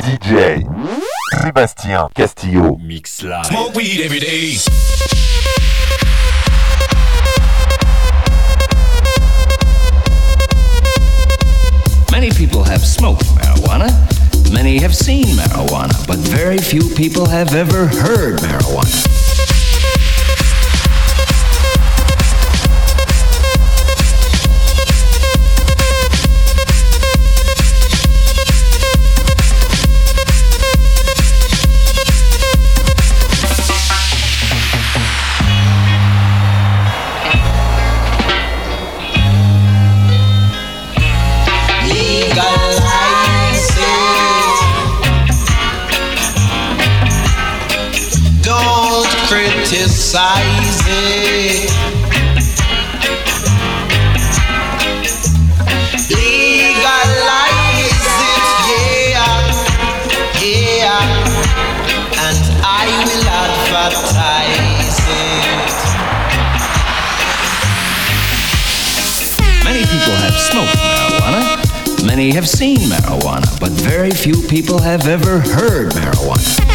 DJ Sébastien Castillo. Mix live. Smoke weed every day. Many people have smoked marijuana. Many have seen marijuana, but very few people have ever heard marijuana. Legalize it, yeah, yeah, and I will advertise it. Many people have smoked marijuana. Many have seen marijuana, but very few people have ever heard marijuana.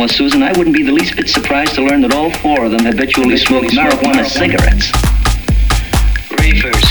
Furthermore, Susan, I wouldn't be the least bit surprised to learn that all four of them habitually smoke marijuana cigarettes. Reefers.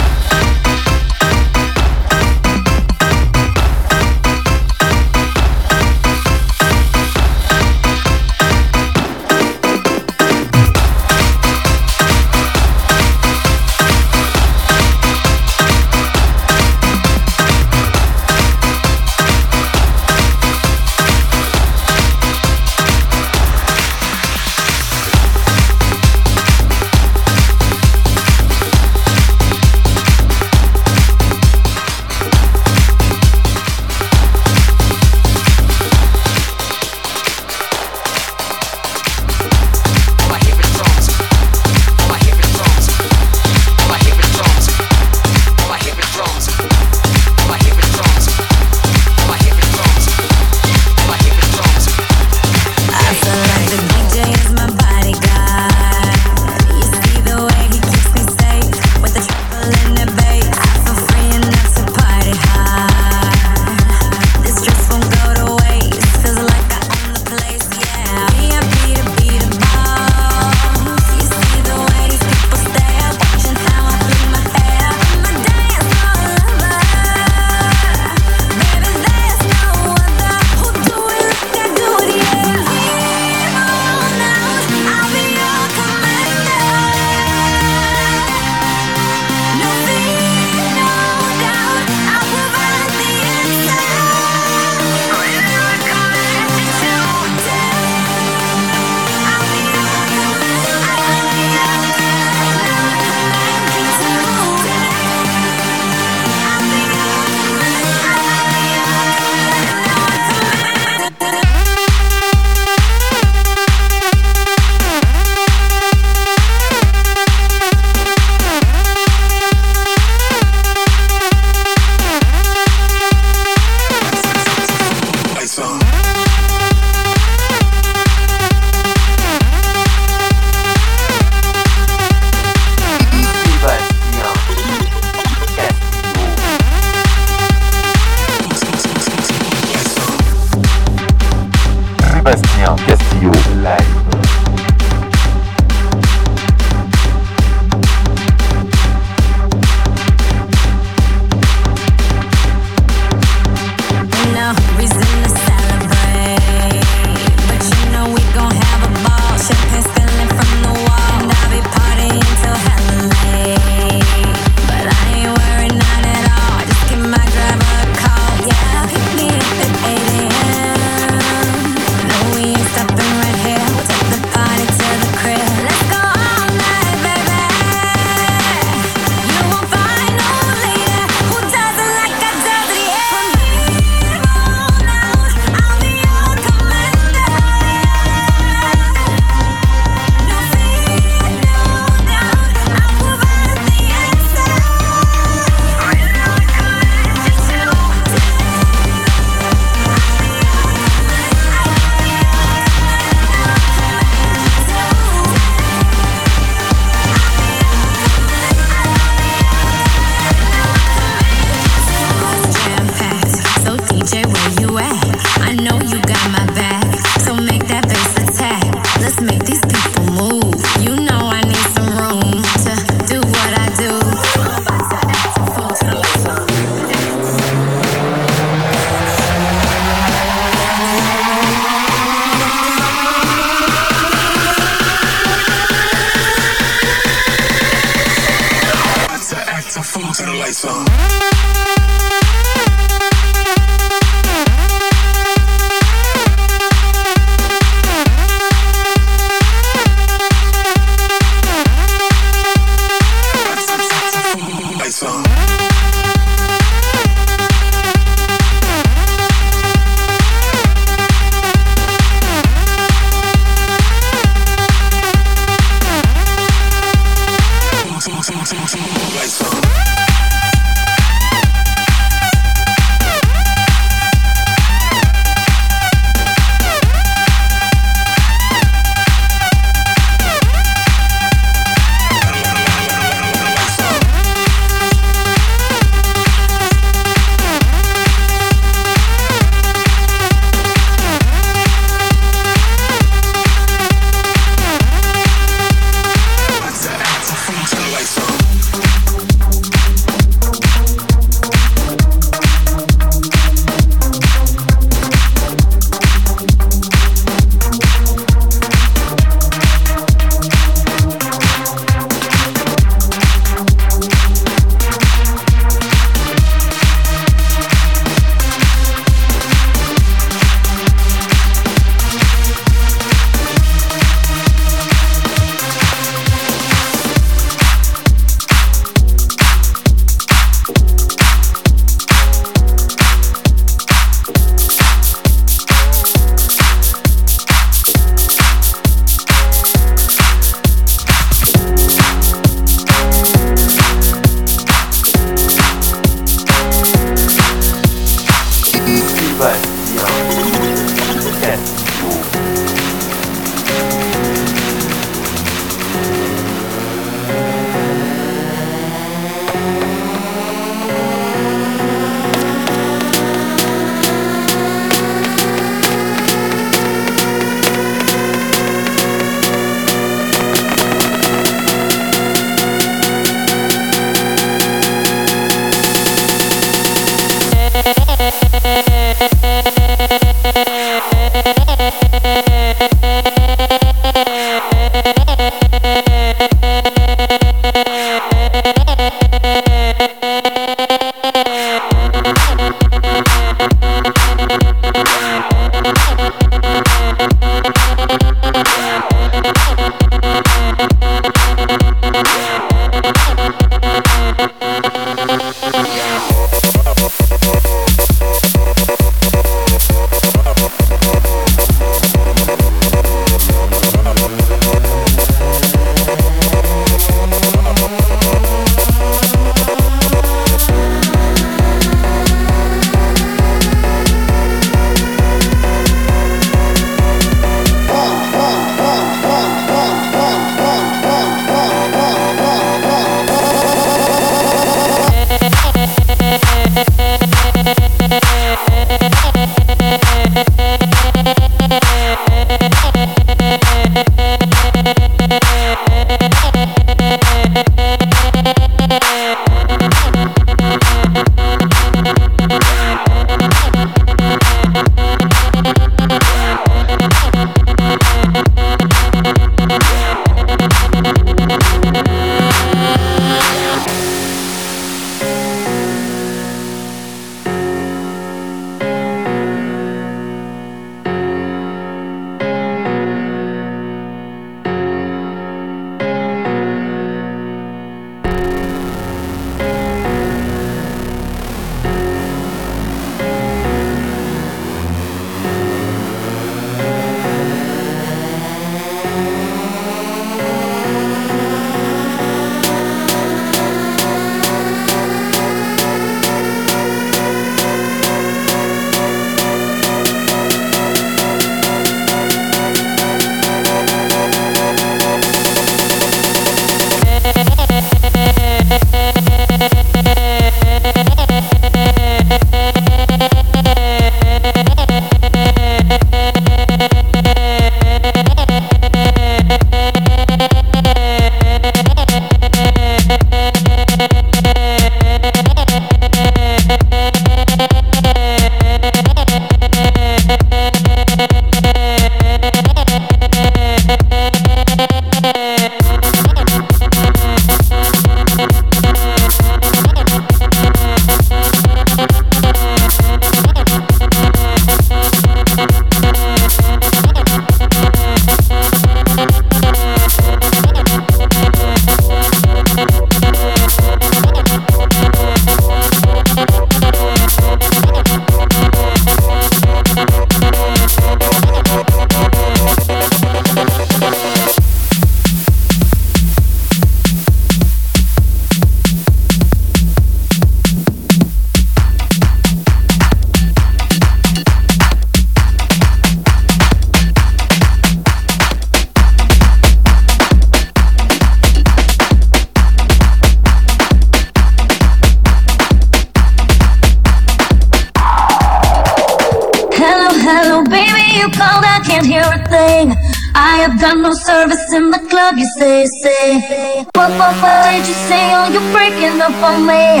up on me.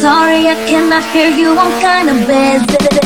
Sorry, I cannot hear you. I'm kinda busy.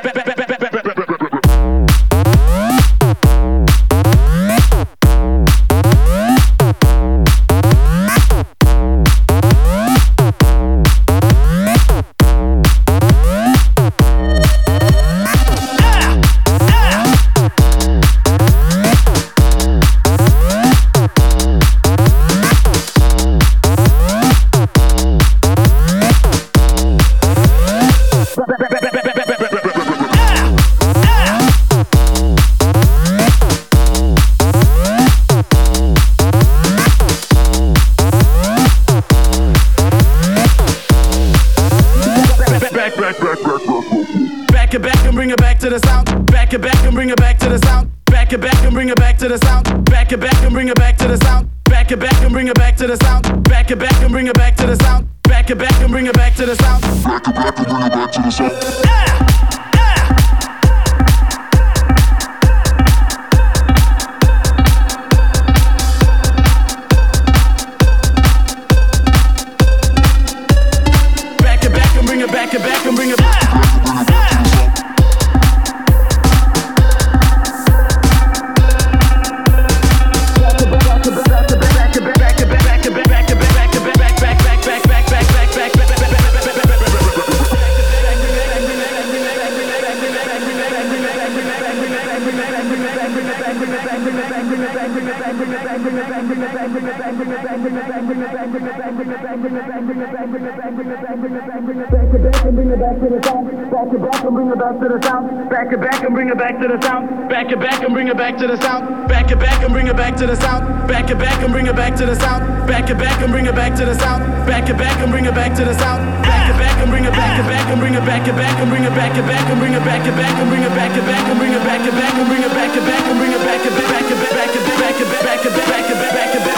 back and bring it back to the south. Back it back and bring it back to the south. Back it back and bring it back to the south. Back it back and bring it back to the south. Back it back and bring it back it back and bring it back back and bring it back back and bring it back it back and bring it back it back and bring it back it back and bring it back it back and bring it back And bring it back And bring it back And bring it back And bring it back And bring it back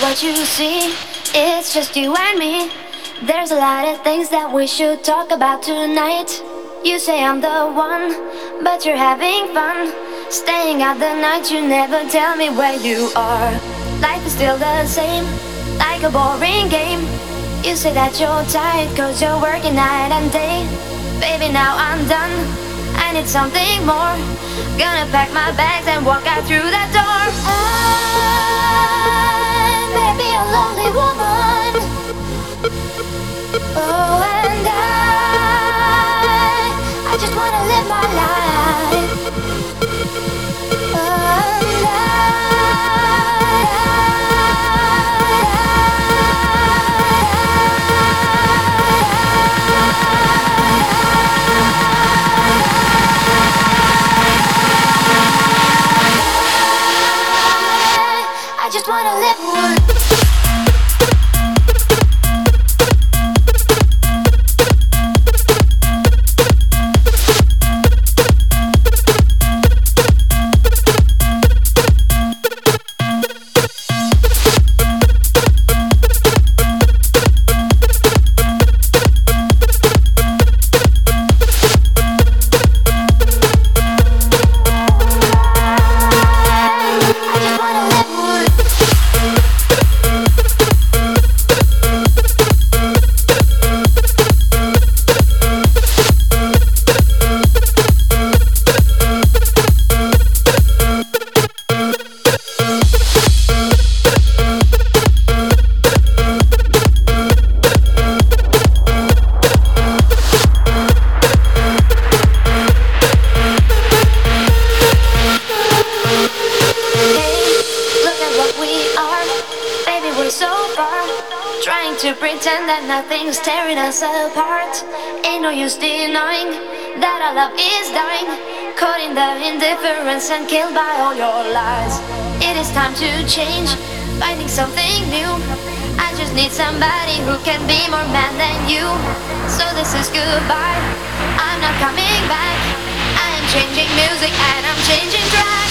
what you see. It's just you and me. There's a lot of things that we should talk about tonight. You say I'm the one, but you're having fun. Staying out the night, you never tell me where you are. Life is still the same, like a boring game. You say that you're tired, cause you're working night and day. Baby, now I'm done. I need something more. Gonna pack my bags and walk out through that door. Oh lonely woman. Oh, and I, I just wanna live my life. Oh, and I just wanna live. No use denying that our love is dying. Caught in the indifference and killed by all your lies. It is time to change, finding something new. I just need somebody who can be more man than you. So this is goodbye. I'm not coming back. I am changing music and I'm changing track.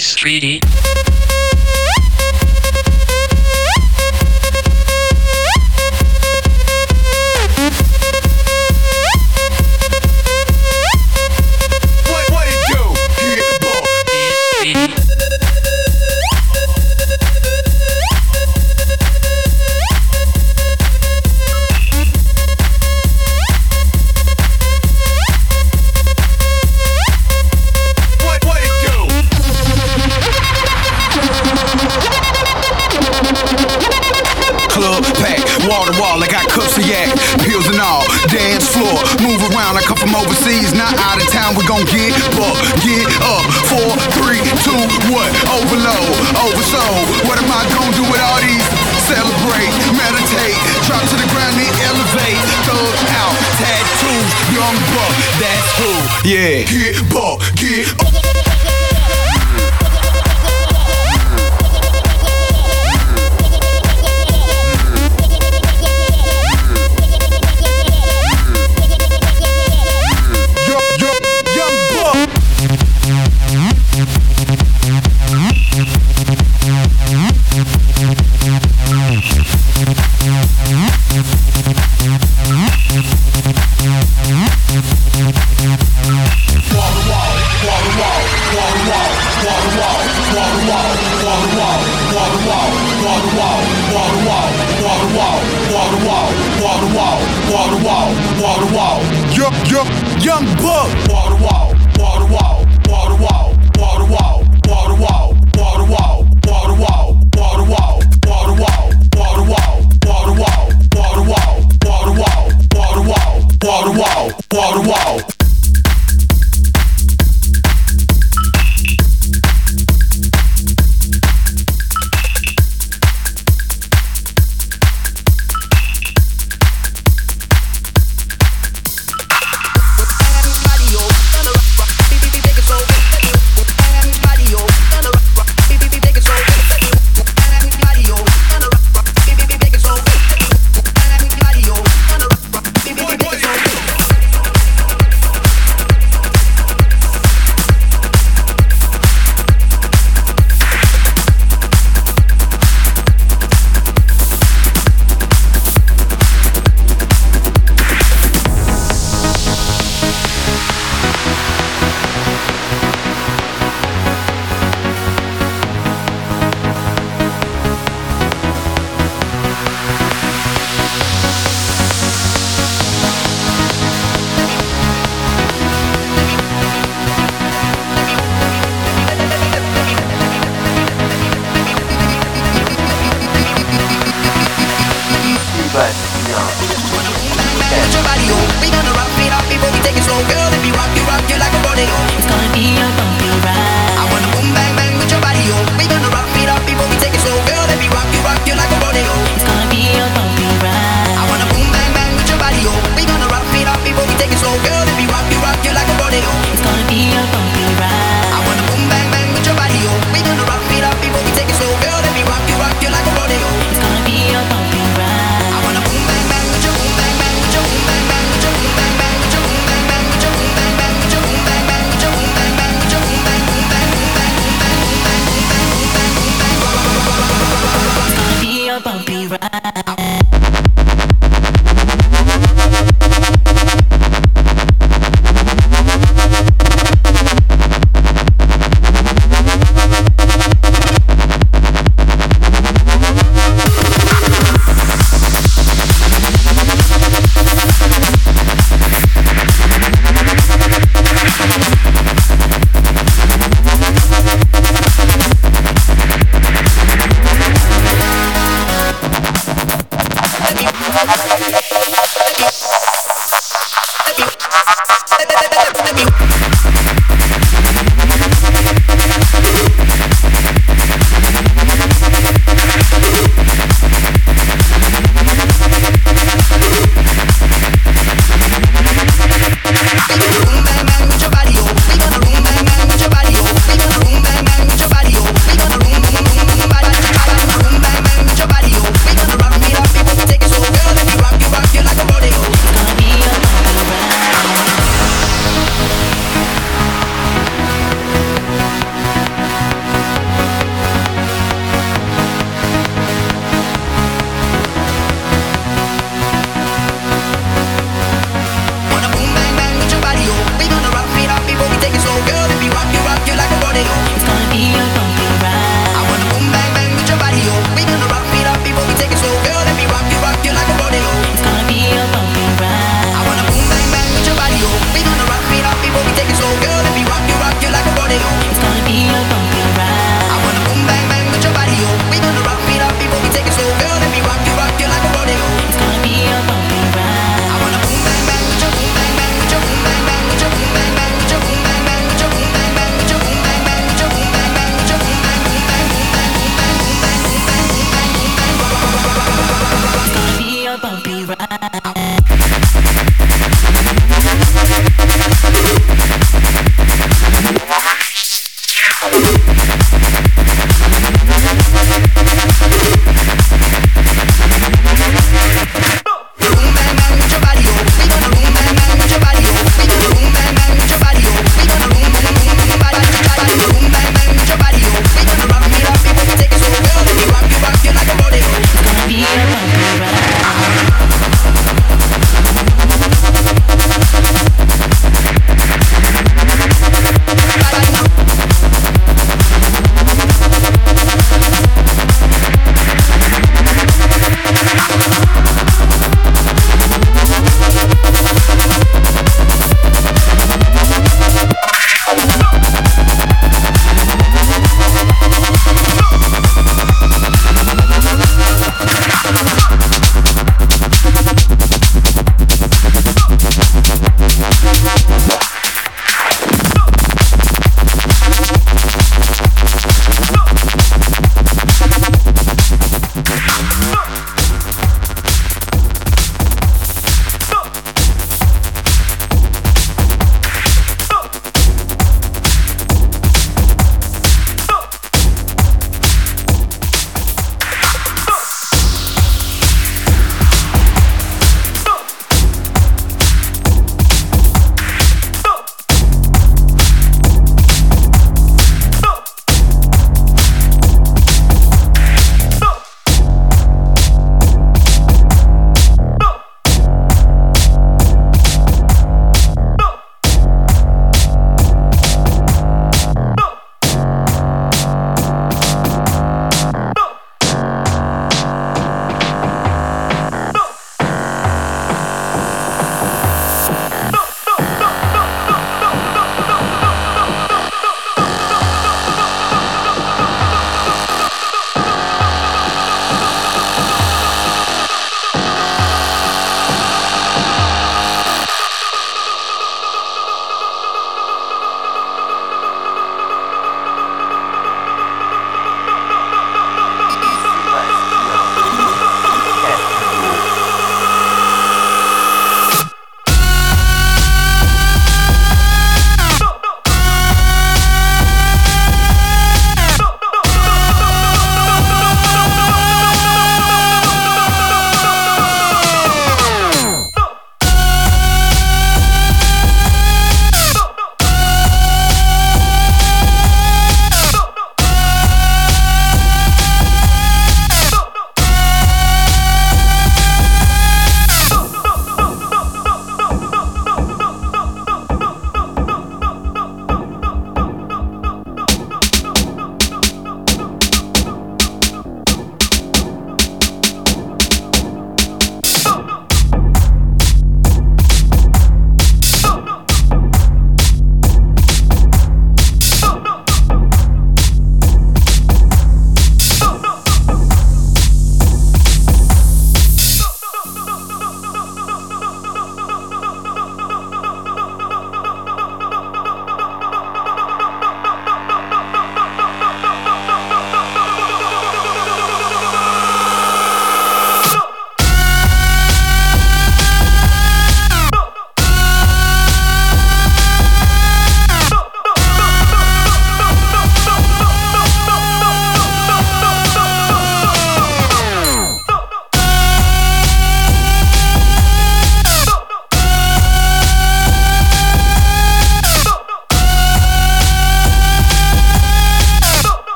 Space 3D. Young buck. Water wall,